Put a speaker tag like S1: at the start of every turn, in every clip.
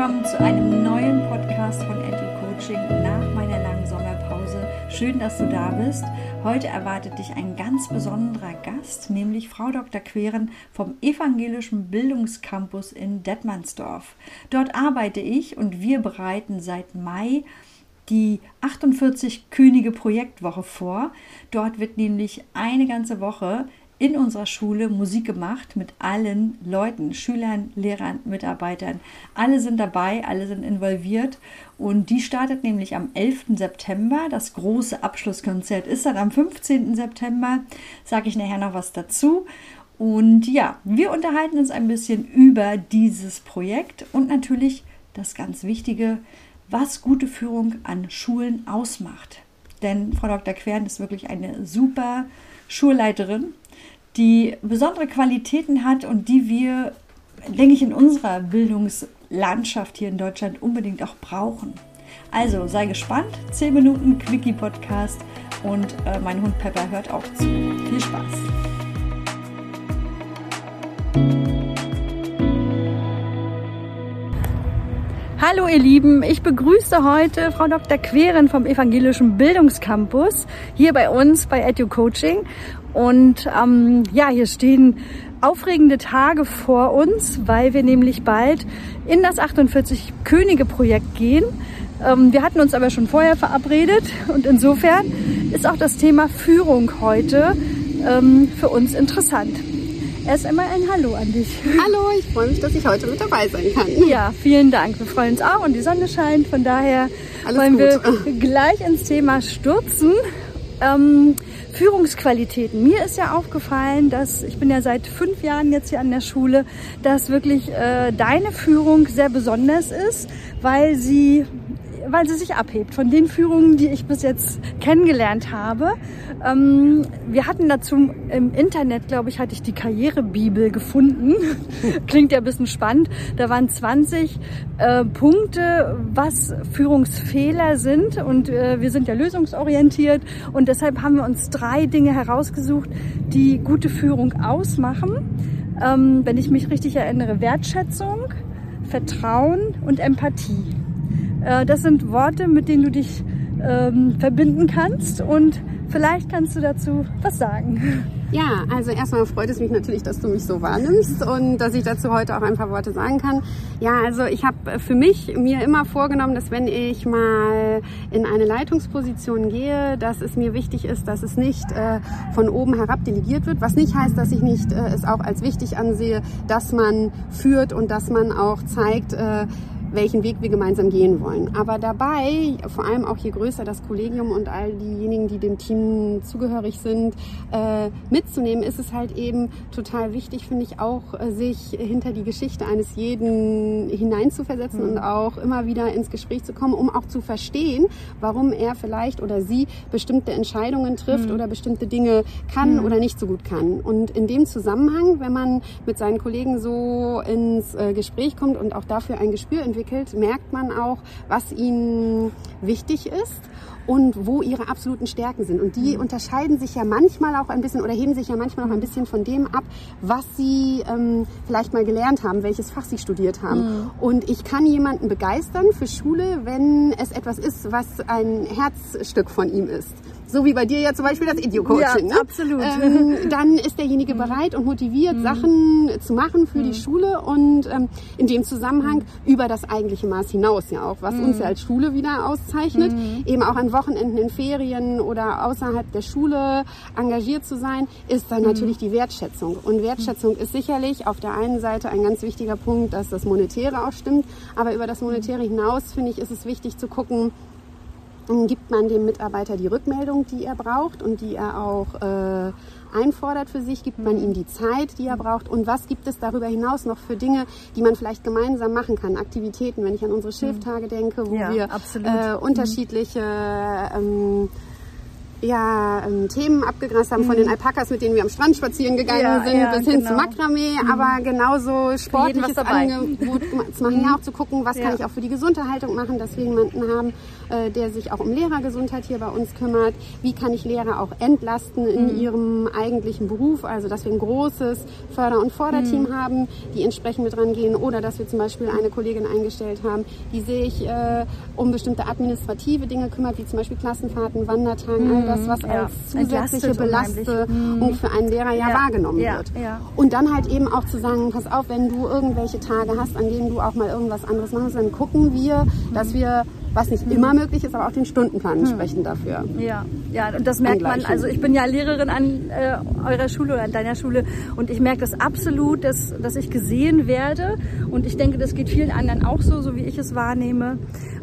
S1: willkommen zu einem neuen Podcast von Edu Coaching nach meiner langen Sommerpause. Schön, dass du da bist. Heute erwartet dich ein ganz besonderer Gast, nämlich Frau Dr. Queren vom Evangelischen Bildungscampus in Detmansdorf. Dort arbeite ich und wir bereiten seit Mai die 48 Könige Projektwoche vor. Dort wird nämlich eine ganze Woche in unserer Schule Musik gemacht mit allen Leuten, Schülern, Lehrern, Mitarbeitern. Alle sind dabei, alle sind involviert und die startet nämlich am 11. September. Das große Abschlusskonzert ist dann am 15. September. Sage ich nachher noch was dazu. Und ja, wir unterhalten uns ein bisschen über dieses Projekt und natürlich das ganz Wichtige, was gute Führung an Schulen ausmacht. Denn Frau Dr. Quern ist wirklich eine super Schulleiterin die besondere Qualitäten hat und die wir, denke ich, in unserer Bildungslandschaft hier in Deutschland unbedingt auch brauchen. Also sei gespannt, 10 Minuten Quickie-Podcast und äh, mein Hund Pepper hört auch zu. Viel Spaß! Hallo ihr Lieben, ich begrüße heute Frau Dr. Queren vom Evangelischen Bildungscampus hier bei uns bei Edu Coaching und ähm, ja, hier stehen aufregende Tage vor uns, weil wir nämlich bald in das 48 Könige Projekt gehen. Ähm, wir hatten uns aber schon vorher verabredet und insofern ist auch das Thema Führung heute ähm, für uns interessant. Erst einmal ein Hallo an dich.
S2: Hallo, ich freue mich, dass ich heute mit dabei sein kann.
S1: Ja, vielen Dank. Wir freuen uns auch und die Sonne scheint. Von daher Alles wollen gut. wir gleich ins Thema stürzen. Ähm, Führungsqualitäten. Mir ist ja aufgefallen, dass ich bin ja seit fünf Jahren jetzt hier an der Schule, dass wirklich äh, deine Führung sehr besonders ist, weil sie weil sie sich abhebt von den Führungen, die ich bis jetzt kennengelernt habe. Ähm, wir hatten dazu im Internet, glaube ich, hatte ich die Karrierebibel gefunden. Klingt ja ein bisschen spannend. Da waren 20 äh, Punkte, was Führungsfehler sind. Und äh, wir sind ja lösungsorientiert. Und deshalb haben wir uns drei Dinge herausgesucht, die gute Führung ausmachen. Ähm, wenn ich mich richtig erinnere, Wertschätzung, Vertrauen und Empathie. Äh, das sind Worte, mit denen du dich ähm, verbinden kannst und vielleicht kannst du dazu was sagen.
S2: Ja, also erstmal freut es mich natürlich, dass du mich so wahrnimmst und dass ich dazu heute auch ein paar Worte sagen kann. Ja, also ich habe für mich mir immer vorgenommen, dass wenn ich mal in eine Leitungsposition gehe, dass es mir wichtig ist, dass es nicht äh, von oben herab delegiert wird, was nicht heißt, dass ich nicht äh, es auch als wichtig ansehe, dass man führt und dass man auch zeigt, äh, welchen Weg wir gemeinsam gehen wollen. Aber dabei, vor allem auch je größer das Kollegium und all diejenigen, die dem Team zugehörig sind, äh, mitzunehmen, ist es halt eben total wichtig, finde ich auch, äh, sich hinter die Geschichte eines jeden hineinzuversetzen mhm. und auch immer wieder ins Gespräch zu kommen, um auch zu verstehen, warum er vielleicht oder sie bestimmte Entscheidungen trifft mhm. oder bestimmte Dinge kann mhm. oder nicht so gut kann. Und in dem Zusammenhang, wenn man mit seinen Kollegen so ins äh, Gespräch kommt und auch dafür ein Gespür entwickelt, entwickelt, merkt man auch, was ihnen wichtig ist und wo ihre absoluten Stärken sind. Und die mhm. unterscheiden sich ja manchmal auch ein bisschen oder heben sich ja manchmal auch ein bisschen von dem ab, was sie ähm, vielleicht mal gelernt haben, welches Fach sie studiert haben. Mhm. Und ich kann jemanden begeistern für Schule, wenn es etwas ist, was ein Herzstück von ihm ist so wie bei dir ja zum Beispiel das Idio-Coaching.
S1: Ja, ne? absolut. Ähm,
S2: dann ist derjenige mhm. bereit und motiviert, mhm. Sachen zu machen für mhm. die Schule und ähm, in dem Zusammenhang mhm. über das eigentliche Maß hinaus ja auch, was uns ja als Schule wieder auszeichnet, eben auch an Wochenenden in Ferien oder außerhalb der Schule engagiert zu sein, ist dann natürlich die Wertschätzung. Und Wertschätzung ist sicherlich auf der einen Seite ein ganz wichtiger Punkt, dass das Monetäre auch stimmt, aber über das Monetäre hinaus finde ich, ist es wichtig zu gucken, gibt man dem Mitarbeiter die Rückmeldung, die er braucht und die er auch äh, einfordert für sich, gibt man ihm die Zeit, die er braucht. Und was gibt es darüber hinaus noch für Dinge, die man vielleicht gemeinsam machen kann, Aktivitäten, wenn ich an unsere Schilftage denke, wo ja, wir äh, unterschiedliche ähm, ja ähm, Themen abgegrast haben, mhm. von den Alpakas, mit denen wir am Strand spazieren gegangen ja, sind, ja, bis hin genau. zu Makramee, mhm. aber genauso sportliches Angebot zu machen, mhm. ja auch zu gucken, was kann ich auch für die Gesunderhaltung machen, dass wir jemanden haben, äh, der sich auch um Lehrergesundheit hier bei uns kümmert. Wie kann ich Lehrer auch entlasten in mhm. ihrem eigentlichen Beruf, also dass wir ein großes Förder- und Vorderteam mhm. haben, die entsprechend mit rangehen oder dass wir zum Beispiel eine Kollegin eingestellt haben, die sich äh, um bestimmte administrative Dinge kümmert, wie zum Beispiel Klassenfahrten, Wandertagen, all das, was ja. als zusätzliche Belastung mhm. für einen Lehrer ja, ja. wahrgenommen wird. Und dann halt eben auch zu sagen, pass auf, wenn du irgendwelche Tage hast, an denen du auch mal irgendwas anderes machst, dann gucken wir, dass wir was nicht mhm. immer möglich ist, aber auch den Stundenplan hm. entsprechend dafür.
S1: Ja, ja, und das merkt man. Also ich bin ja Lehrerin an äh, eurer Schule oder an deiner Schule und ich merke das absolut, dass, dass ich gesehen werde und ich denke, das geht vielen anderen auch so, so wie ich es wahrnehme.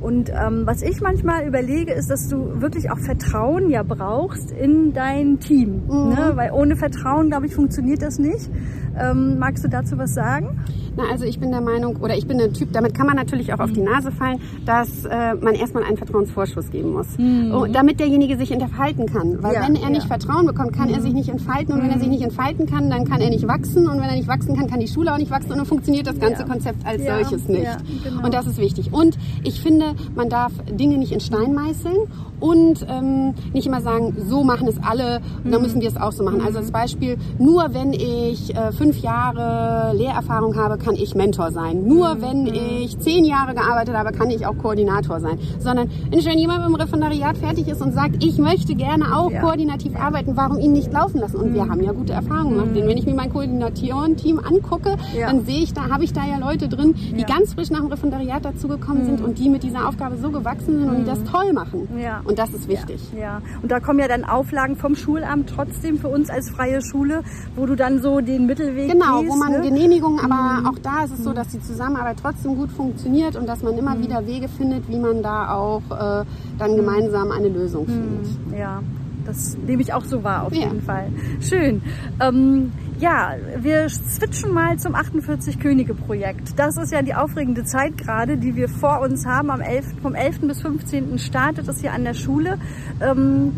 S1: Und ähm, was ich manchmal überlege, ist, dass du wirklich auch Vertrauen ja brauchst in dein Team. Mhm. Ne? Weil ohne Vertrauen, glaube ich, funktioniert das nicht. Ähm, magst du dazu was sagen?
S2: Na, also ich bin der Meinung, oder ich bin der Typ, damit kann man natürlich auch auf die Nase fallen, dass äh, man erstmal einen Vertrauensvorschuss geben muss, mhm. damit derjenige sich entfalten kann. Weil ja, wenn er ja. nicht Vertrauen bekommt, kann mhm. er sich nicht entfalten und mhm. wenn er sich nicht entfalten kann, dann kann er nicht wachsen und wenn er nicht wachsen kann, kann die Schule auch nicht wachsen und dann funktioniert das ganze ja. Konzept als solches nicht. Genau. Und das ist wichtig. Und ich finde, man darf Dinge nicht in Stein meißeln und ähm, nicht immer sagen, so machen es alle, dann mhm. müssen wir es auch so machen. Also als Beispiel, nur wenn ich äh, fünf Jahre Lehrerfahrung habe, kann ich Mentor sein. Nur mhm. wenn ich zehn Jahre gearbeitet habe, kann ich auch Koordinator sein. Sondern wenn jemand im Referendariat fertig ist und sagt, ich möchte gerne auch ja. koordinativ arbeiten, warum ihn nicht laufen lassen? Und mhm. wir haben ja gute Erfahrungen gemacht. Denn wenn ich mir mein Koordinatorenteam angucke, ja. dann sehe ich, da habe ich da ja Leute drin, die ja. ganz frisch nach dem Referendariat dazugekommen sind mhm. und die mit dieser Aufgabe so gewachsen sind und die das mhm. toll machen. Und das ist wichtig.
S1: Ja. Und da kommen ja dann Auflagen vom Schulamt trotzdem für uns als freie Schule, wo du dann so den Mittelweg
S2: Genau,
S1: gehst,
S2: wo man ne? Genehmigungen, aber mhm. auch da ist es so, dass die Zusammenarbeit trotzdem gut funktioniert und dass man immer mhm. wieder Wege findet, wie man da auch äh, dann gemeinsam eine Lösung findet.
S1: Ja, das nehme ich auch so wahr auf ja. jeden Fall. Schön. Ähm, ja, wir switchen mal zum 48 Könige Projekt. Das ist ja die aufregende Zeit gerade, die wir vor uns haben. Am 11, vom 11. bis 15. startet es hier an der Schule. Ähm,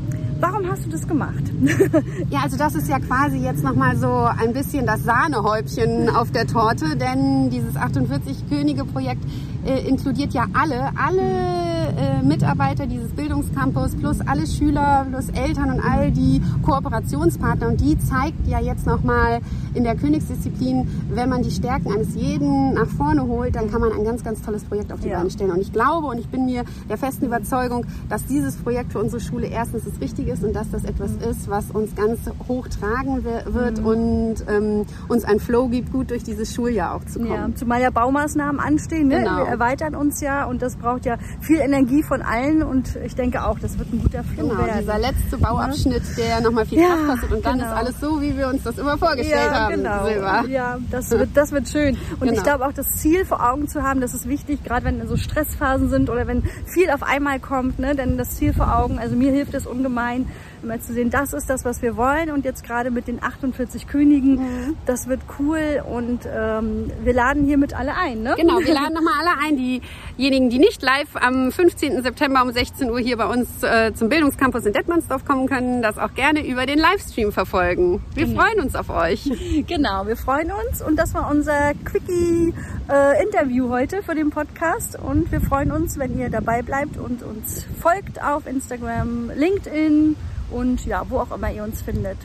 S1: Warum hast du das gemacht?
S2: ja, also das ist ja quasi jetzt nochmal so ein bisschen das Sahnehäubchen auf der Torte, denn dieses 48 Könige Projekt äh, inkludiert ja alle, alle äh, Mitarbeiter dieses Bildungscampus plus alle Schüler plus Eltern und all die Kooperationspartner und die zeigt ja jetzt nochmal in der Königsdisziplin, wenn man die Stärken eines jeden nach vorne holt, dann kann man ein ganz, ganz tolles Projekt auf die ja. Beine stellen. Und ich glaube und ich bin mir der festen Überzeugung, dass dieses Projekt für unsere Schule erstens das Richtige ist und dass das etwas mhm. ist, was uns ganz hoch tragen wird mhm. und ähm, uns ein Flow gibt, gut durch dieses Schuljahr auch zu kommen. Ja,
S1: zumal ja Baumaßnahmen anstehen. Ne? Genau erweitern uns ja und das braucht ja viel Energie von allen und ich denke auch, das wird ein guter Flow
S2: genau,
S1: werden.
S2: dieser letzte Bauabschnitt, der nochmal viel Kraft kostet und dann genau. ist alles so, wie wir uns das immer vorgestellt ja, haben.
S1: Genau. Silber. Ja, das wird, das wird schön. Und genau. ich glaube auch, das Ziel vor Augen zu haben, das ist wichtig, gerade wenn so Stressphasen sind oder wenn viel auf einmal kommt, ne, denn das Ziel vor Augen, also mir hilft es ungemein, immer zu sehen, das ist das, was wir wollen. Und jetzt gerade mit den 48 Königen, mhm. das wird cool. Und ähm, wir laden hiermit alle ein. Ne?
S2: Genau, wir laden nochmal alle ein. Diejenigen, die nicht live am 15. September um 16 Uhr hier bei uns äh, zum Bildungscampus in Detmandsdorf kommen können, das auch gerne über den Livestream verfolgen. Wir genau. freuen uns auf euch.
S1: Genau, wir freuen uns. Und das war unser Quickie-Interview äh, heute für den Podcast. Und wir freuen uns, wenn ihr dabei bleibt und uns folgt auf Instagram, LinkedIn und ja, wo auch immer ihr uns findet.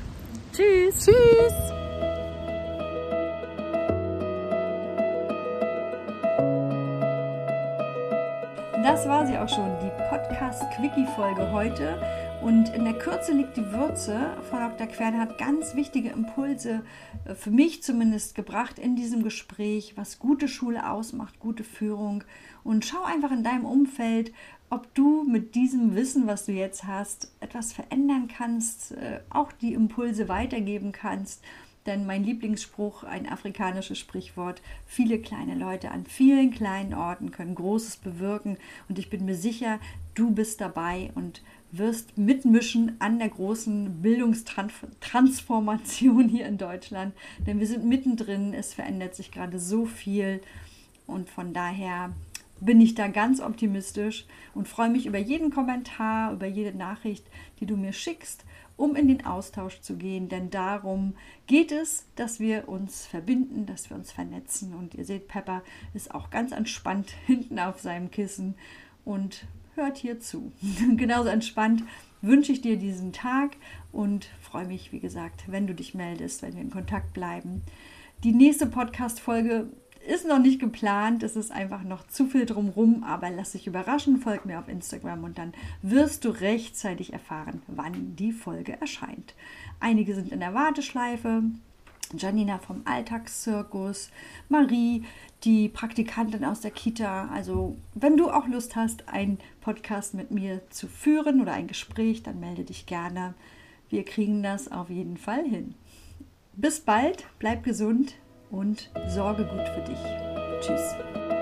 S1: Tschüss.
S2: Tschüss.
S1: Das war sie auch schon, die Podcast-Quickie-Folge heute. Und in der Kürze liegt die Würze. Frau Dr. Quern hat ganz wichtige Impulse äh, für mich zumindest gebracht in diesem Gespräch, was gute Schule ausmacht, gute Führung. Und schau einfach in deinem Umfeld, ob du mit diesem Wissen, was du jetzt hast, etwas verändern kannst, äh, auch die Impulse weitergeben kannst. Denn mein Lieblingsspruch, ein afrikanisches Sprichwort, viele kleine Leute an vielen kleinen Orten können Großes bewirken. Und ich bin mir sicher, du bist dabei und wirst mitmischen an der großen Bildungstransformation hier in Deutschland. Denn wir sind mittendrin, es verändert sich gerade so viel. Und von daher bin ich da ganz optimistisch und freue mich über jeden Kommentar, über jede Nachricht, die du mir schickst, um in den Austausch zu gehen. Denn darum geht es, dass wir uns verbinden, dass wir uns vernetzen. Und ihr seht, Pepper ist auch ganz entspannt hinten auf seinem Kissen und hört hier zu. Genauso entspannt wünsche ich dir diesen Tag und freue mich, wie gesagt, wenn du dich meldest, wenn wir in Kontakt bleiben. Die nächste Podcast-Folge ist noch nicht geplant, es ist einfach noch zu viel drumrum, aber lass dich überraschen, folg mir auf Instagram und dann wirst du rechtzeitig erfahren, wann die Folge erscheint. Einige sind in der Warteschleife, Janina vom Alltagszirkus, Marie, die Praktikantin aus der Kita. Also, wenn du auch Lust hast, einen Podcast mit mir zu führen oder ein Gespräch, dann melde dich gerne. Wir kriegen das auf jeden Fall hin. Bis bald, bleib gesund und sorge gut für dich. Tschüss.